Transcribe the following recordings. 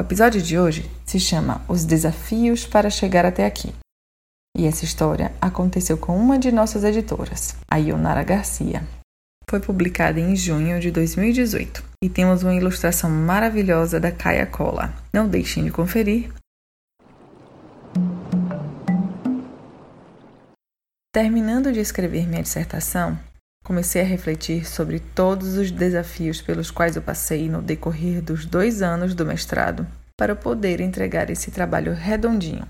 O episódio de hoje se chama Os Desafios para Chegar Até Aqui. E essa história aconteceu com uma de nossas editoras, a Ionara Garcia. Foi publicada em junho de 2018 e temos uma ilustração maravilhosa da Kaya Cola. Não deixem de conferir. Terminando de escrever minha dissertação, comecei a refletir sobre todos os desafios pelos quais eu passei no decorrer dos dois anos do mestrado para poder entregar esse trabalho redondinho,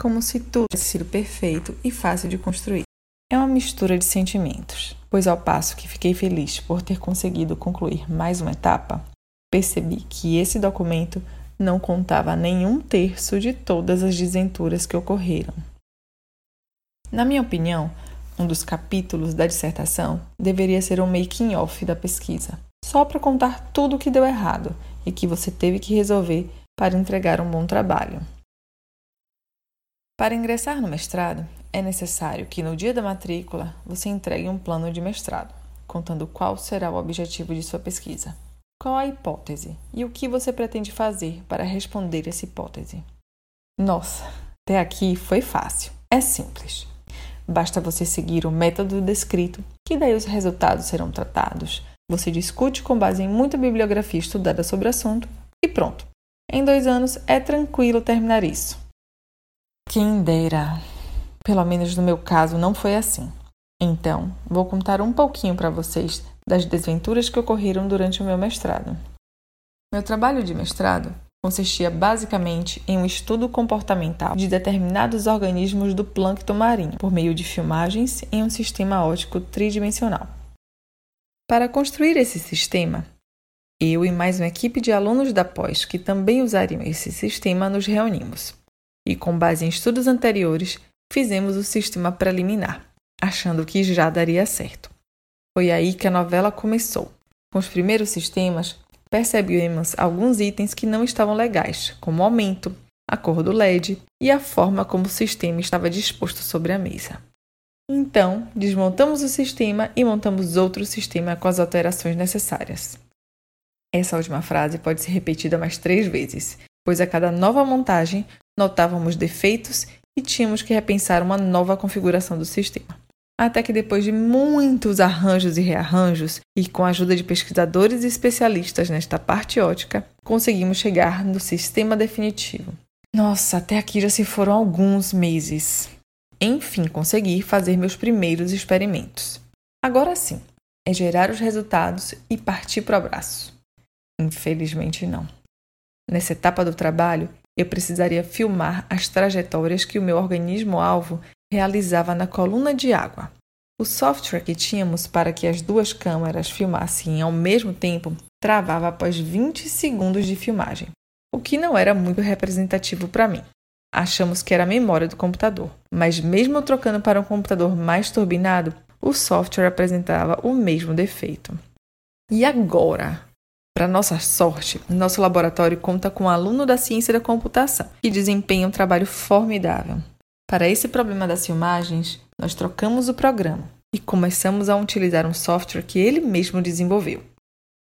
como se tudo tivesse sido perfeito e fácil de construir. É uma mistura de sentimentos, pois ao passo que fiquei feliz por ter conseguido concluir mais uma etapa, percebi que esse documento não contava nenhum terço de todas as desventuras que ocorreram. Na minha opinião, um dos capítulos da dissertação deveria ser um making-off da pesquisa, só para contar tudo o que deu errado e que você teve que resolver para entregar um bom trabalho. Para ingressar no mestrado, é necessário que no dia da matrícula você entregue um plano de mestrado, contando qual será o objetivo de sua pesquisa, qual a hipótese e o que você pretende fazer para responder essa hipótese. Nossa, até aqui foi fácil, é simples. Basta você seguir o método descrito, que daí os resultados serão tratados. Você discute com base em muita bibliografia estudada sobre o assunto e pronto. Em dois anos é tranquilo terminar isso. Quem dera. Pelo menos no meu caso não foi assim. Então, vou contar um pouquinho para vocês das desventuras que ocorreram durante o meu mestrado. Meu trabalho de mestrado consistia basicamente em um estudo comportamental de determinados organismos do plâncton marinho por meio de filmagens em um sistema óptico tridimensional. Para construir esse sistema, eu e mais uma equipe de alunos da pós que também usariam esse sistema nos reunimos. E com base em estudos anteriores, fizemos o sistema preliminar, achando que já daria certo. Foi aí que a novela começou. Com os primeiros sistemas, percebemos alguns itens que não estavam legais, como o aumento, a cor do LED e a forma como o sistema estava disposto sobre a mesa. Então, desmontamos o sistema e montamos outro sistema com as alterações necessárias. Essa última frase pode ser repetida mais três vezes, pois a cada nova montagem notávamos defeitos e tínhamos que repensar uma nova configuração do sistema até que depois de muitos arranjos e rearranjos, e com a ajuda de pesquisadores e especialistas nesta parte ótica, conseguimos chegar no sistema definitivo. Nossa, até aqui já se foram alguns meses. Enfim, consegui fazer meus primeiros experimentos. Agora sim, é gerar os resultados e partir para o abraço. Infelizmente, não. Nessa etapa do trabalho, eu precisaria filmar as trajetórias que o meu organismo-alvo realizava na coluna de água. O software que tínhamos para que as duas câmeras filmassem ao mesmo tempo travava após 20 segundos de filmagem, o que não era muito representativo para mim. Achamos que era a memória do computador, mas mesmo trocando para um computador mais turbinado, o software apresentava o mesmo defeito. E agora? Para nossa sorte, nosso laboratório conta com um aluno da ciência da computação que desempenha um trabalho formidável. Para esse problema das filmagens, nós trocamos o programa e começamos a utilizar um software que ele mesmo desenvolveu.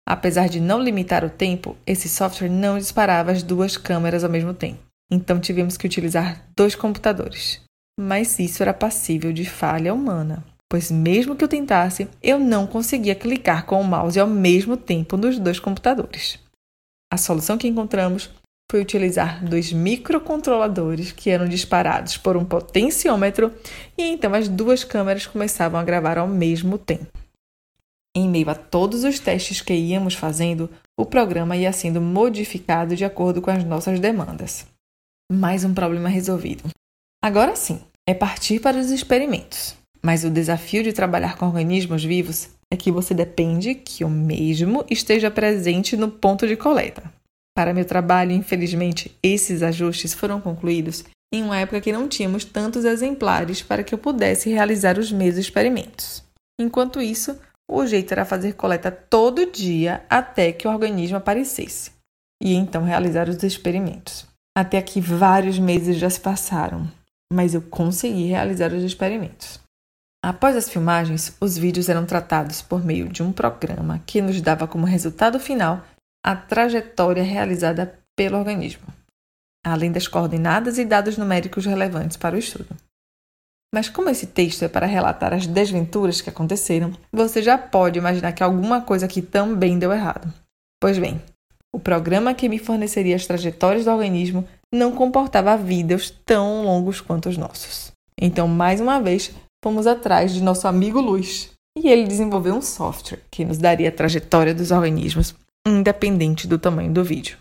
Apesar de não limitar o tempo, esse software não disparava as duas câmeras ao mesmo tempo. Então tivemos que utilizar dois computadores. Mas isso era passível de falha humana, pois mesmo que eu tentasse, eu não conseguia clicar com o mouse ao mesmo tempo nos dois computadores. A solução que encontramos foi utilizar dois microcontroladores que eram disparados por um potenciômetro e então as duas câmeras começavam a gravar ao mesmo tempo. Em meio a todos os testes que íamos fazendo, o programa ia sendo modificado de acordo com as nossas demandas. Mais um problema resolvido. Agora sim, é partir para os experimentos. Mas o desafio de trabalhar com organismos vivos é que você depende que o mesmo esteja presente no ponto de coleta. Para meu trabalho, infelizmente, esses ajustes foram concluídos em uma época que não tínhamos tantos exemplares para que eu pudesse realizar os meus experimentos. Enquanto isso, o jeito era fazer coleta todo dia até que o organismo aparecesse, e então realizar os experimentos. Até aqui, vários meses já se passaram, mas eu consegui realizar os experimentos. Após as filmagens, os vídeos eram tratados por meio de um programa que nos dava como resultado final a trajetória realizada pelo organismo, além das coordenadas e dados numéricos relevantes para o estudo. Mas como esse texto é para relatar as desventuras que aconteceram, você já pode imaginar que alguma coisa aqui também deu errado. Pois bem, o programa que me forneceria as trajetórias do organismo não comportava vídeos tão longos quanto os nossos. Então, mais uma vez, fomos atrás de nosso amigo Luiz e ele desenvolveu um software que nos daria a trajetória dos organismos, independente do tamanho do vídeo.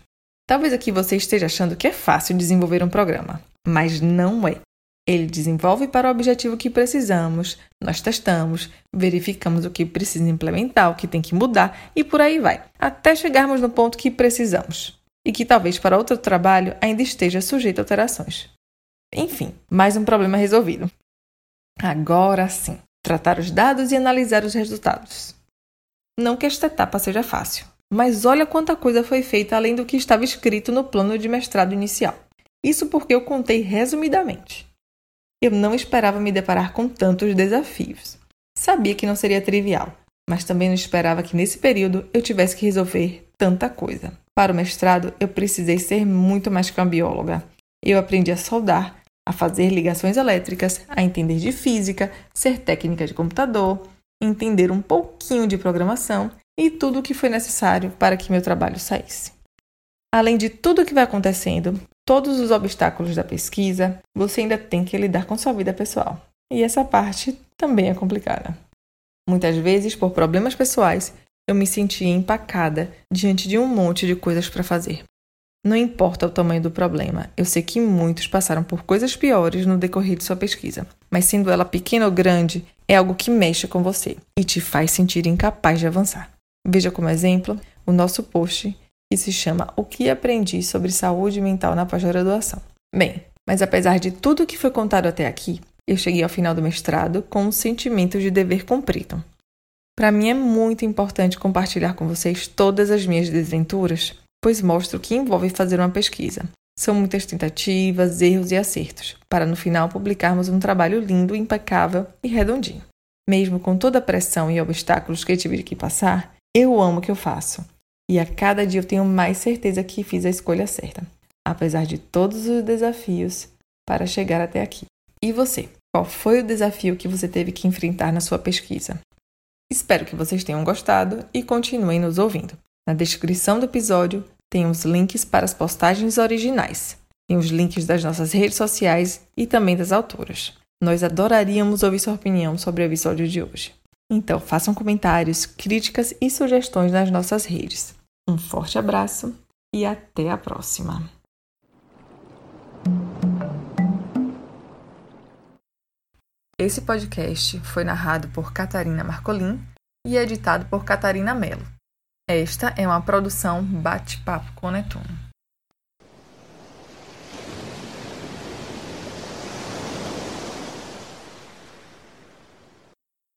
Talvez aqui você esteja achando que é fácil desenvolver um programa, mas não é. Ele desenvolve para o objetivo que precisamos, nós testamos, verificamos o que precisa implementar, o que tem que mudar e por aí vai, até chegarmos no ponto que precisamos e que talvez para outro trabalho ainda esteja sujeito a alterações. Enfim, mais um problema resolvido. Agora sim, tratar os dados e analisar os resultados. Não que esta etapa seja fácil, mas olha quanta coisa foi feita além do que estava escrito no plano de mestrado inicial. Isso porque eu contei resumidamente. Eu não esperava me deparar com tantos desafios. Sabia que não seria trivial, mas também não esperava que nesse período eu tivesse que resolver tanta coisa. Para o mestrado, eu precisei ser muito mais que uma bióloga. Eu aprendi a soldar, a fazer ligações elétricas, a entender de física, ser técnica de computador, entender um pouquinho de programação e tudo o que foi necessário para que meu trabalho saísse. Além de tudo o que vai acontecendo, todos os obstáculos da pesquisa, você ainda tem que lidar com sua vida pessoal. E essa parte também é complicada. Muitas vezes, por problemas pessoais, eu me sentia empacada diante de um monte de coisas para fazer. Não importa o tamanho do problema, eu sei que muitos passaram por coisas piores no decorrer de sua pesquisa, mas sendo ela pequena ou grande, é algo que mexe com você e te faz sentir incapaz de avançar. Veja como exemplo o nosso post que se chama O que aprendi sobre saúde mental na pós-graduação. Bem, mas apesar de tudo que foi contado até aqui, eu cheguei ao final do mestrado com um sentimento de dever cumprido. Para mim é muito importante compartilhar com vocês todas as minhas desventuras, pois mostra o que envolve fazer uma pesquisa. São muitas tentativas, erros e acertos, para no final publicarmos um trabalho lindo, impecável e redondinho. Mesmo com toda a pressão e obstáculos que tive que passar, eu amo o que eu faço e a cada dia eu tenho mais certeza que fiz a escolha certa, apesar de todos os desafios para chegar até aqui. E você? Qual foi o desafio que você teve que enfrentar na sua pesquisa? Espero que vocês tenham gostado e continuem nos ouvindo. Na descrição do episódio tem os links para as postagens originais, tem os links das nossas redes sociais e também das autoras. Nós adoraríamos ouvir sua opinião sobre o episódio de hoje. Então, façam comentários, críticas e sugestões nas nossas redes. Um forte abraço e até a próxima! Esse podcast foi narrado por Catarina Marcolin e editado por Catarina Mello. Esta é uma produção Bate-Papo com Netuno.